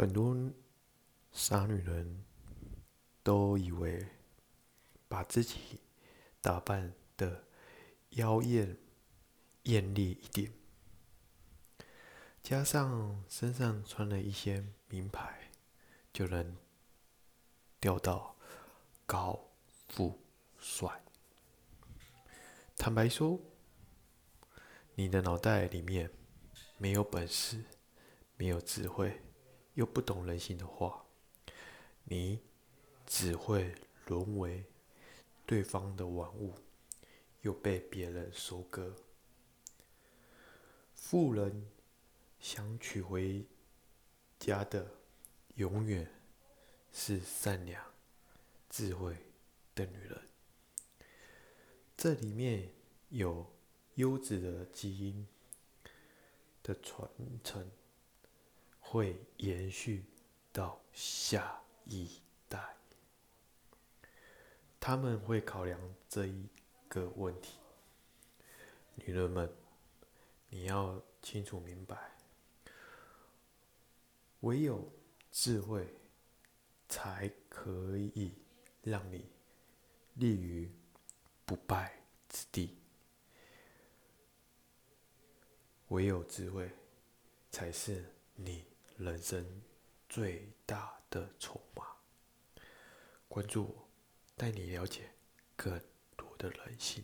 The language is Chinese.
很多傻女人都以为把自己打扮的妖艳艳丽一点，加上身上穿了一些名牌，就能钓到高富帅。坦白说，你的脑袋里面没有本事，没有智慧。又不懂人性的话，你只会沦为对方的玩物，又被别人收割。富人想娶回家的，永远是善良、智慧的女人。这里面有优质的基因的传承。会延续到下一代，他们会考量这一个问题。女人们，你要清楚明白，唯有智慧才可以让你立于不败之地。唯有智慧才是你。人生最大的筹码。关注我，带你了解更多的人性。